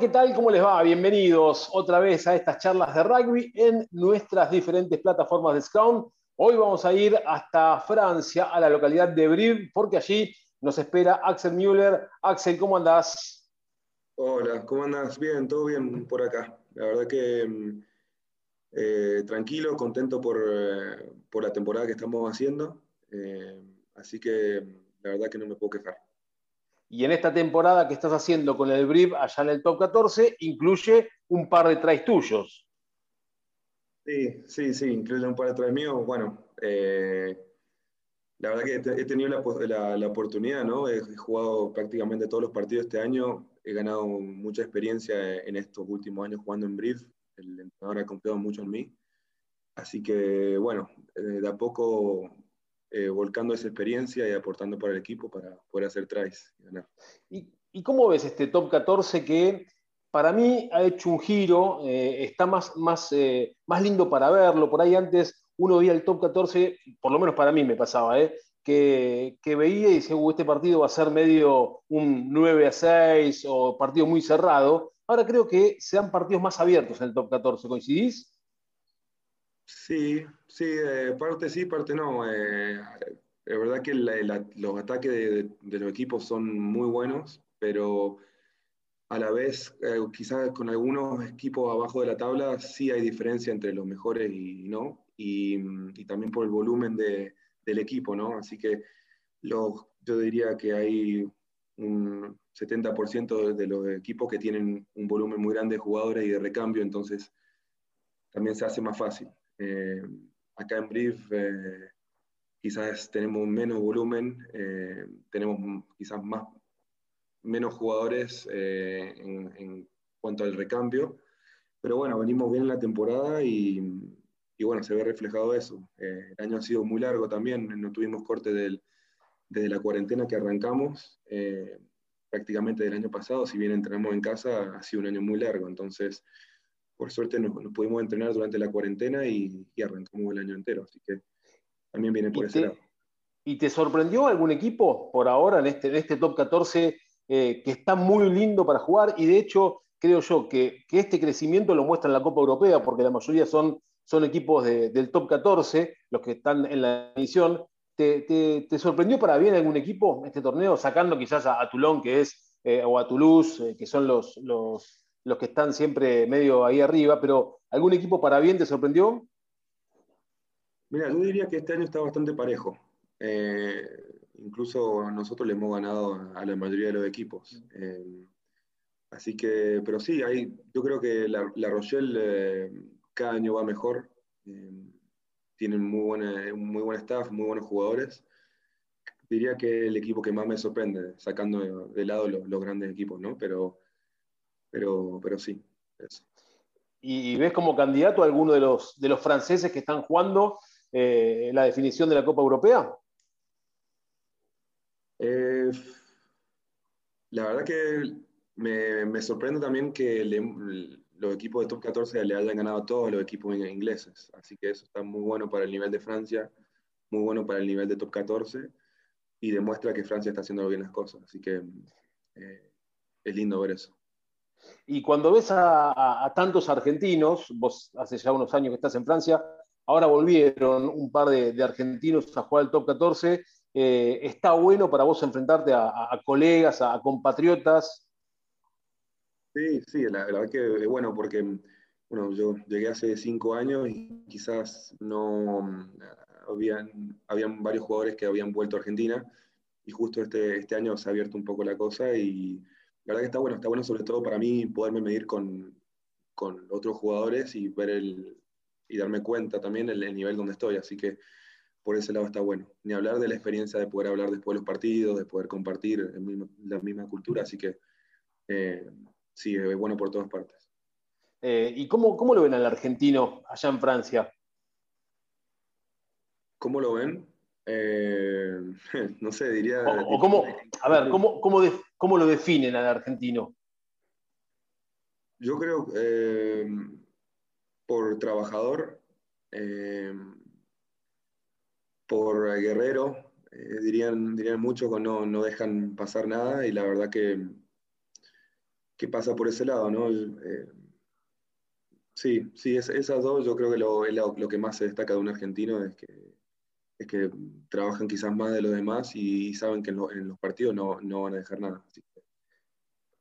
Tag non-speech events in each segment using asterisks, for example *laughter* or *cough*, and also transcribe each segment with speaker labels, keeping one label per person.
Speaker 1: ¿qué tal? ¿Cómo les va? Bienvenidos otra vez a estas charlas de rugby en nuestras diferentes plataformas de Scrum. Hoy vamos a ir hasta Francia, a la localidad de Brive, porque allí nos espera Axel Müller. Axel, ¿cómo andás?
Speaker 2: Hola, ¿cómo andás? Bien, todo bien por acá. La verdad que mm, eh, tranquilo, contento por, eh, por, la temporada que estamos haciendo. Eh, así que la verdad que no me puedo quejar.
Speaker 1: Y en esta temporada que estás haciendo con el Brief allá en el top 14, incluye un par de tries tuyos.
Speaker 2: Sí, sí, sí, incluye un par de tries míos. Bueno, eh, la verdad que he tenido la, la, oportunidad, ¿no? He jugado prácticamente todos los partidos este año. He ganado mucha experiencia en estos últimos años jugando en Brief. El entrenador ha confiado mucho en mí. Así que, bueno, eh, de a poco eh, volcando esa experiencia y aportando para el equipo para poder hacer tries y ganar.
Speaker 1: ¿Y, cómo ves este top 14 que para mí ha hecho un giro, eh, está más, más, eh, más lindo para verlo? Por ahí antes uno veía el top 14, por lo menos para mí me pasaba, que, que, veía y decía, este partido va a ser medio un 9 a 6 o partido muy cerrado. Ahora creo que se dan partidos más abiertos en el top 14, ¿coincidís?
Speaker 2: Sí, sí, eh, parte sí, parte no. Eh, es verdad que los ataques de, los equipos son muy buenos, pero a la vez, eh, quizás con algunos equipos abajo de la tabla sí hay diferencia entre los mejores y no, y, también por el volumen del equipo, ¿no? Así que yo diría que hay un 70% de los equipos que tienen un volumen muy grande de jugadores y de recambio, entonces también se hace más fácil. Eh, acá en Brief eh, quizás tenemos menos volumen, eh, tenemos quizás más, menos jugadores en, cuanto al recambio, pero bueno, venimos bien en la temporada y, bueno, se ve reflejado eso. el año ha sido muy largo también, no tuvimos corte desde la cuarentena que arrancamos, prácticamente del año pasado, si bien entrenamos en casa, ha sido un año muy largo, entonces por suerte nos, pudimos entrenar durante la cuarentena y, arrancamos el año entero, así que también viene por ese lado.
Speaker 1: ¿Y te sorprendió algún equipo por ahora en este, en este top 14 eh, que está muy lindo para jugar? Y de hecho, creo yo que, que, este crecimiento lo muestra en la Copa Europea, porque la mayoría son, son equipos del top 14, los que están en la edición. ¿Te, te, sorprendió para bien algún equipo este torneo, sacando quizás a, Toulon, que es, eh, o a Toulouse, eh, que son los, los los que están siempre medio ahí arriba, pero ¿algún equipo para bien te sorprendió?
Speaker 2: Mira, yo diría que este año está bastante parejo. Eh, incluso nosotros le hemos ganado a la mayoría de los equipos. Eh, así que, pero sí, hay, yo creo que la, Rochelle eh, cada año va mejor. tienen muy, buena, muy buen staff, muy buenos jugadores. Diría que el equipo que más me sorprende, sacando de, lado los, los, grandes equipos, ¿no? Pero pero, pero sí.
Speaker 1: ¿Y ves como candidato a alguno de los, de los franceses que están jugando eh, la definición de la Copa Europea?
Speaker 2: Eh, la verdad que me, sorprende también que los equipos de top 14 le hayan ganado a todos los equipos ingleses. Así que eso está muy bueno para el nivel de Francia, muy bueno para el nivel de top 14 y demuestra que Francia está haciendo bien las cosas. Así que eh, es lindo ver eso.
Speaker 1: Y cuando ves a, tantos argentinos, vos hace ya unos años que estás en Francia, ahora volvieron un par de, argentinos a jugar el top 14, eh, ¿está bueno para vos enfrentarte a, colegas, a, compatriotas?
Speaker 2: Sí, sí, la, verdad que es bueno porque bueno, yo llegué hace cinco años y quizás no habían, habían varios jugadores que habían vuelto a Argentina y justo este, este año se ha abierto un poco la cosa y la verdad que está bueno, está bueno sobre todo para mí poderme medir con, con otros jugadores y ver el, y darme cuenta también el, nivel donde estoy, así que por ese lado está bueno. Ni hablar de la experiencia de poder hablar después de los partidos, de poder compartir la misma cultura, así que eh, sí, es bueno por todas partes.
Speaker 1: Eh, ¿Y cómo, cómo, lo ven al argentino allá en Francia?
Speaker 2: ¿Cómo lo ven? Eh, *laughs* no sé, diría...
Speaker 1: O, cómo, a ver, ¿cómo, cómo, lo definen al argentino?
Speaker 2: Yo creo eh, por trabajador, eh, por guerrero, dirían, dirían muchos que no, no, dejan pasar nada y la verdad que, que pasa por ese lado, ¿no? Eh, sí, sí, esas dos yo creo que lo, lo, que más se destaca de un argentino es que, es que trabajan quizás más de los demás y saben que en, los partidos no, no, van a dejar nada.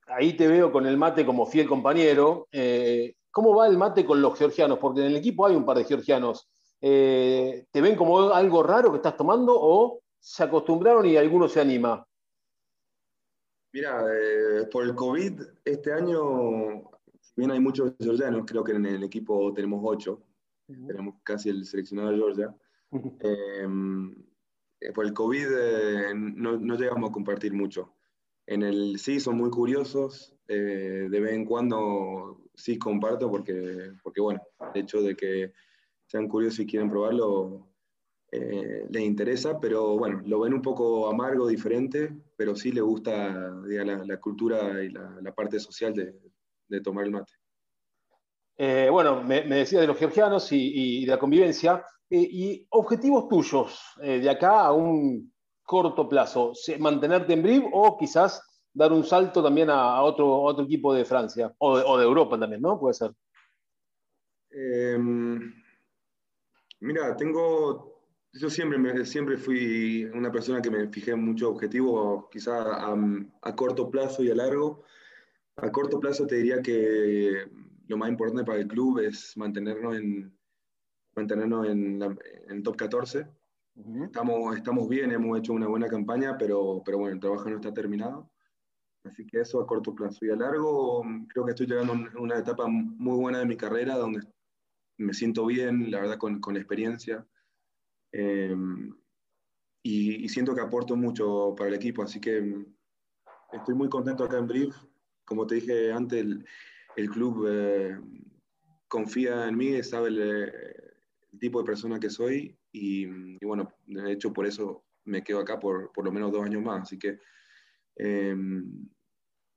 Speaker 1: Ahí te veo con el mate como fiel compañero. Eh, ¿Cómo va el mate con los georgianos? Porque en el equipo hay un par de georgianos. Eh, ¿Te ven como algo raro que estás tomando o se acostumbraron y alguno se anima?
Speaker 2: Mira, eh, por el COVID, este año, si bien hay muchos georgianos, creo que en el equipo tenemos ocho, tenemos casi el seleccionado de Georgia. Em, eh, por el COVID no, no, llegamos a compartir mucho. En el sí son muy curiosos, de vez en cuando sí comparto porque, porque, bueno, el hecho de que sean curiosos y quieren probarlo eh, les interesa, pero bueno, lo ven un poco amargo, diferente, pero sí le gusta la, cultura y la, parte social de, tomar el mate.
Speaker 1: Eh, bueno, me, decía de los georgianos y, de la convivencia. Eh, ¿Y objetivos tuyos de acá a un corto plazo? ¿Mantenerte en BRIV o quizás dar un salto también a, otro, otro equipo de Francia o de, Europa también, ¿no? Puede ser.
Speaker 2: Em, mira, tengo, yo siempre, siempre fui una persona que me fijé en muchos objetivos, quizás a, corto plazo y a largo. A corto plazo te diría que lo más importante para el club es mantenernos en, mantenernos en, el top 14. estamos, estamos bien, hemos hecho una buena campaña, pero, pero bueno, el trabajo no está terminado. Así que eso a corto plazo. Y a largo, creo que estoy llegando a una etapa muy buena de mi carrera, donde me siento bien, la verdad, con, con experiencia. Em, y, siento que aporto mucho para el equipo, así que estoy muy contento acá en Brief. Como te dije antes, el, club eh, confía en mí, sabe el, tipo de persona que soy y, bueno, de hecho por eso me quedo acá por, por lo menos dos años más. Así que em,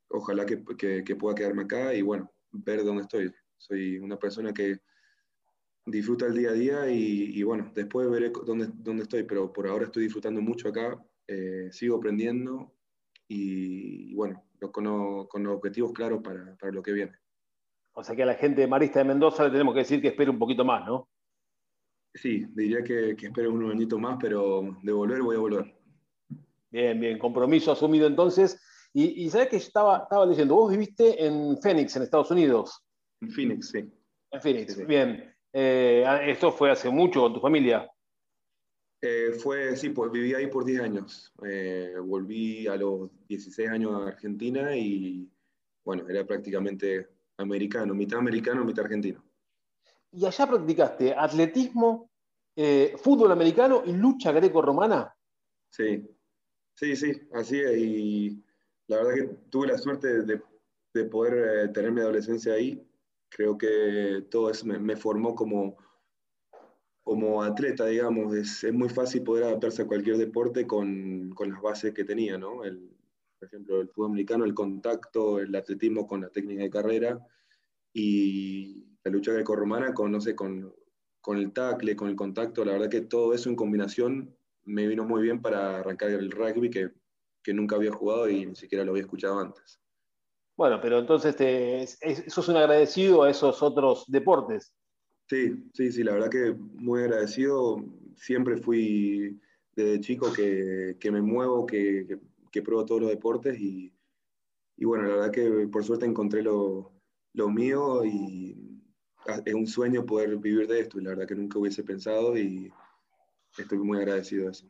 Speaker 2: ojalá que, que, pueda quedarme acá y bueno, ver dónde estoy. Soy una persona que disfruta el día a día y, bueno, después veré dónde, dónde, estoy, pero por ahora estoy disfrutando mucho acá, eh, sigo aprendiendo y, bueno, con, con, objetivos claros para, para, lo que viene.
Speaker 1: O sea que a la gente de Marista de Mendoza le tenemos que decir que espere un poquito más, ¿no?
Speaker 2: Sí, diría que, que espere un añito más, pero de volver voy a volver.
Speaker 1: Bien, bien, compromiso asumido entonces. Y, y sabes que estaba, estaba leyendo, vos viviste en Phoenix, en Estados Unidos.
Speaker 2: En Phoenix, sí.
Speaker 1: En Phoenix, bien. Eh, ¿Esto fue hace mucho con tu familia?
Speaker 2: Eh, fue, sí, pues viví ahí por 10 años. Eh, volví a los 16 años a Argentina y, bueno, era prácticamente americano, mitad americano, mitad argentino.
Speaker 1: ¿Y allá practicaste atletismo, fútbol americano y lucha greco-romana?
Speaker 2: Sí, sí, sí, así es. Y la verdad que tuve la suerte de, poder eh, tener mi adolescencia ahí. Creo que todo eso me, formó como, como atleta, digamos. Es, muy fácil poder adaptarse a cualquier deporte con, con las bases que tenía, ¿no? El, por ejemplo, el fútbol americano, el contacto, el atletismo con la técnica de carrera y la lucha grecorromana con, no sé, con, con el tackle, con el contacto. La verdad que todo eso en combinación me vino muy bien para arrancar el rugby, que que nunca había jugado y ni siquiera lo había escuchado antes.
Speaker 1: Bueno, pero entonces te, sos un agradecido a esos otros deportes.
Speaker 2: Sí, sí, sí, la verdad que muy agradecido. Siempre fui desde chico que, que me muevo, que, que, pruebo todos los deportes y, y, bueno, la verdad que por suerte encontré lo, lo mío y es un sueño poder vivir de esto y la verdad que nunca hubiese pensado y estoy muy agradecido de eso.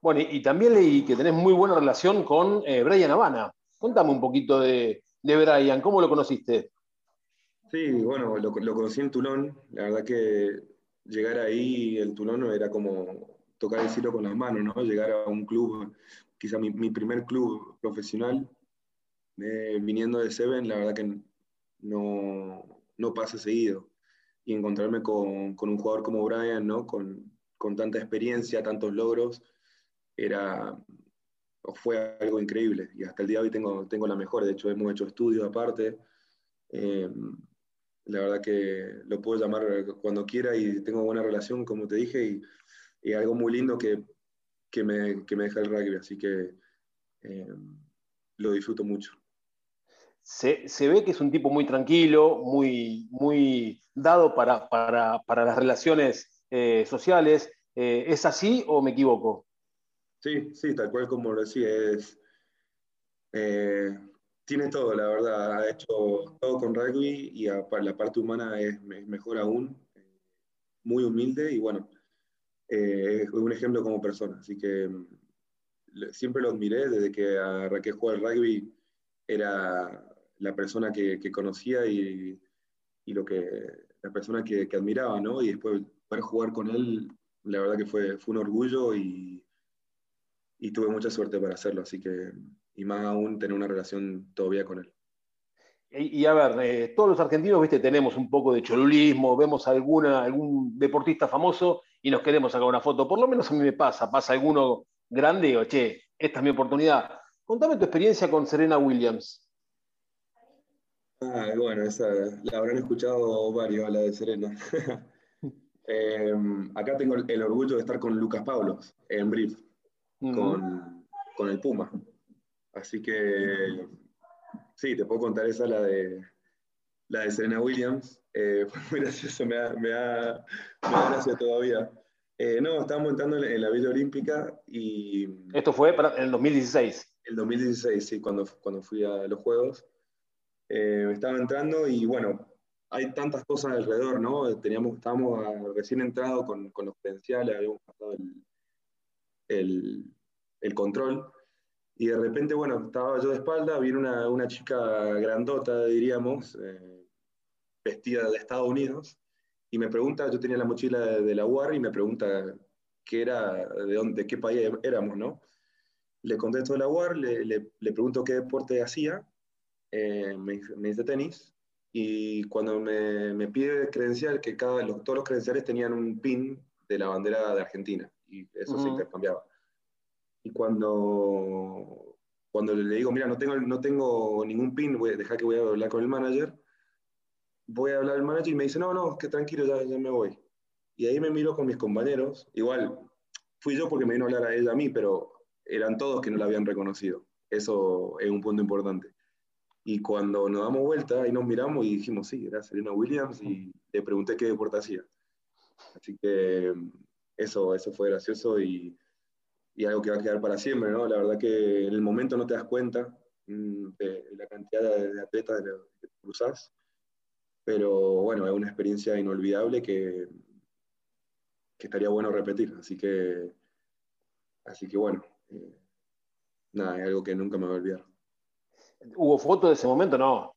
Speaker 1: Bueno, y, también leí que tenés muy buena relación con eh, Brian Habana. Contame un poquito de, de, Brian, ¿cómo lo conociste?
Speaker 2: Sí, bueno, lo, conocí en Tulón. La verdad que llegar ahí, el Tulón, era como tocar el cielo con las manos, ¿no? Llegar a un club, quizá mi, primer club profesional, eh, viniendo de Seven, la verdad que no, no pasa seguido. Y encontrarme con, con, un jugador como Brian, ¿no? Con, con tanta experiencia, tantos logros, era, fue algo increíble y hasta el día de hoy tengo, tengo la mejor, de hecho hemos hecho estudios aparte, eh, la verdad que lo puedo llamar cuando quiera y tengo buena relación, como te dije, y, y algo muy lindo que, que, me, que, me, deja el rugby, así que eh, lo disfruto mucho.
Speaker 1: Se, ve que es un tipo muy tranquilo, muy, muy dado para, las relaciones eh, sociales. Eh, ¿Es así o me equivoco?
Speaker 2: Sí, sí, tal cual como lo decía, eh, tiene todo, la verdad, ha hecho todo con rugby y la parte humana es, mejor aún, muy humilde y bueno, es un ejemplo como persona, así que mm, siempre lo admiré desde que arranqué a jugar rugby, era la persona que, conocía y, lo que, la persona que, admiraba, ¿no? Y después para jugar con él, la verdad que fue, fue un orgullo y, y tuve mucha suerte para hacerlo, así que, y más aún tener una relación todavía con él.
Speaker 1: Y, a ver, eh, todos los argentinos, viste, tenemos un poco de cholulismo, vemos alguna, algún deportista famoso y nos queremos sacar una foto. Por lo menos a mí me pasa, pasa alguno grande y digo, che, esta es mi oportunidad. Contame tu experiencia con Serena Williams.
Speaker 2: Ah, bueno, esa la habrán escuchado varios, la de Serena. *laughs* Em, acá tengo el, orgullo de estar con Lucas Paulos en Brief, con, el Puma. Así que sí, te puedo contar esa, la de, la de Serena Williams. Eh, *laughs* fue muy gracioso, me da, me da, gracia todavía. Eh, no, estábamos entrando en, la Villa Olímpica y...
Speaker 1: Esto fue para, en el 2016.
Speaker 2: El 2016, sí, cuando, cuando fui a los Juegos eh, estaba entrando y bueno, hay tantas cosas alrededor, ¿no? Teníamos, estábamos recién entrados con, con, los credenciales, habíamos pasado el, el, el, control y de repente, bueno, estaba yo de espalda, viene una, una chica grandota, diríamos, eh, vestida de Estados Unidos y me pregunta, yo tenía la mochila de, la UAR y me pregunta qué era, de, dónde, de qué país éramos, ¿no? Le contesto de la UAR, le, le, le pregunto qué deporte hacía eh, me, dice tenis, y cuando me, me, pide credencial, que cada, los, todos los credenciales tenían un pin de la bandera de Argentina, y eso se intercambiaba. Y cuando, cuando le digo, mira, no tengo, no tengo ningún pin, voy a dejar que voy a hablar con el manager, voy a hablar al manager y me dice, no, no, que tranquilo, ya, ya me voy. Y ahí me miro con mis compañeros, igual fui yo porque me vino a hablar a ella a mí, pero eran todos que no la habían reconocido. Eso es un punto importante. Y cuando nos damos vuelta, ahí nos miramos y dijimos, sí, era Serena Williams y le pregunté qué deporte hacía. Así que eso, eso fue gracioso y, y, algo que va a quedar para siempre, ¿no? La verdad que en el momento no te das cuenta mm, de la cantidad de, atletas que cruzas, pero bueno, es una experiencia inolvidable que, que estaría bueno repetir. Así que, así que bueno, eh, nada, es algo que nunca me voy a olvidar.
Speaker 1: ¿Hubo foto de ese momento? No.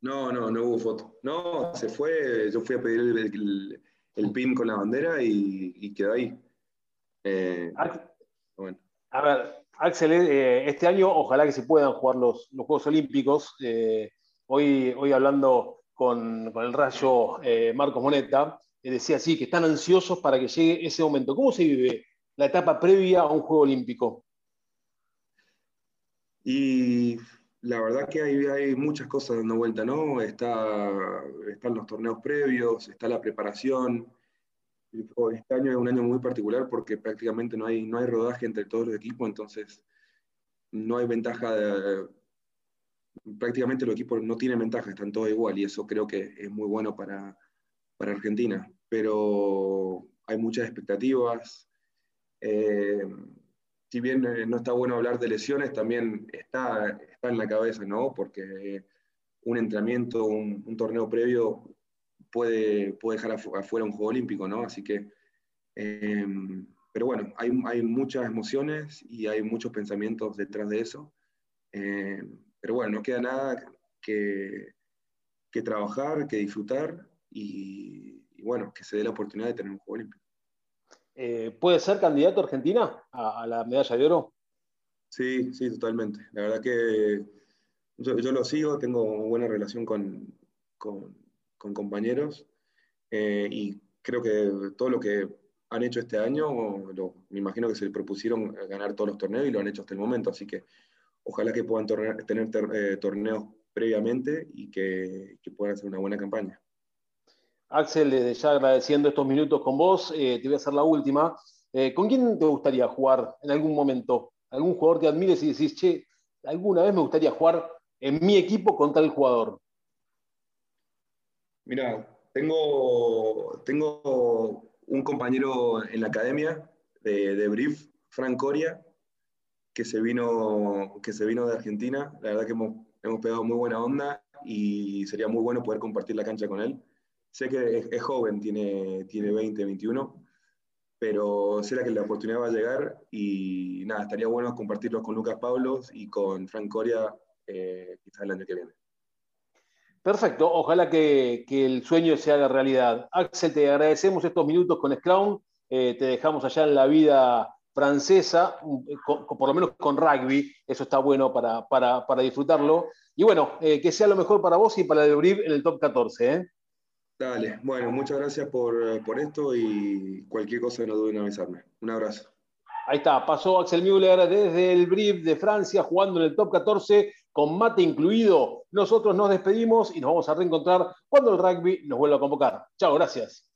Speaker 2: No, no, no hubo foto. No, se fue, yo fui a pedir el, pin con la bandera y, quedó ahí.
Speaker 1: Eh, a ver, Axel, eh, este año ojalá que se puedan jugar los, Juegos Olímpicos. Eh, hoy, hoy hablando con, el rayo Marcos Moneta, decía así que están ansiosos para que llegue ese momento. ¿Cómo se vive la etapa previa a un Juego Olímpico?
Speaker 2: Y la verdad que hay, muchas cosas dando vuelta, ¿no? Está, están los torneos previos, está la preparación. Este año es un año muy particular porque prácticamente no hay, no hay rodaje entre todos los equipos, entonces no hay ventaja. De, prácticamente los equipos no tienen ventaja, están todos igual y eso creo que es muy bueno para, para Argentina. Pero hay muchas expectativas. Eh, si bien eh, no está bueno hablar de lesiones, también está, está en la cabeza, ¿no? Porque un entrenamiento, un, torneo previo puede, puede dejar afuera un juego olímpico, ¿no? Así que, em, pero bueno, hay, hay, muchas emociones y hay muchos pensamientos detrás de eso. Em, pero bueno, no queda nada que, que trabajar, que disfrutar y, y, bueno, que se dé la oportunidad de tener un juego olímpico.
Speaker 1: Eh, ¿Puede ser candidato Argentina a, la medalla de oro?
Speaker 2: Sí, sí, totalmente. La verdad que yo, lo sigo, tengo buena relación con, compañeros eh, y creo que todo lo que han hecho este año, me imagino que se propusieron ganar todos los torneos y lo han hecho hasta el momento, así que ojalá que puedan tener eh, torneos previamente y que puedan hacer una buena campaña.
Speaker 1: Axel, desde ya agradeciendo estos minutos con vos, eh, te voy a hacer la última. Eh, ¿Con quién te gustaría jugar en algún momento? ¿Algún jugador que admires y decís, che, alguna vez me gustaría jugar en mi equipo con tal jugador?
Speaker 2: Mira, tengo, tengo un compañero en la academia de, de Brief, Frank Coria, que se, vino, que se vino de Argentina. La verdad que hemos, hemos pegado muy buena onda y sería muy bueno poder compartir la cancha con él. Sé que es, joven, tiene, tiene 20, 21, pero será que la oportunidad va a llegar y nada, estaría bueno compartirlo con Lucas Pablos y con Frank Coria eh, quizás el año que viene.
Speaker 1: Perfecto, ojalá que, el sueño se haga realidad. Axel, te agradecemos estos minutos con Scrum, eh, te dejamos allá en la vida francesa, por lo menos con rugby, eso está bueno para, para, para disfrutarlo. Y bueno, eh, que sea lo mejor para vos y para el en el top 14. ¿Eh?
Speaker 2: Dale, bueno, muchas gracias por, por, esto y cualquier cosa no duden en avisarme. Un abrazo.
Speaker 1: Ahí está, pasó Axel Müller desde el Brief de Francia jugando en el top 14 con mate incluido. Nosotros nos despedimos y nos vamos a reencontrar cuando el rugby nos vuelva a convocar. Chao, gracias.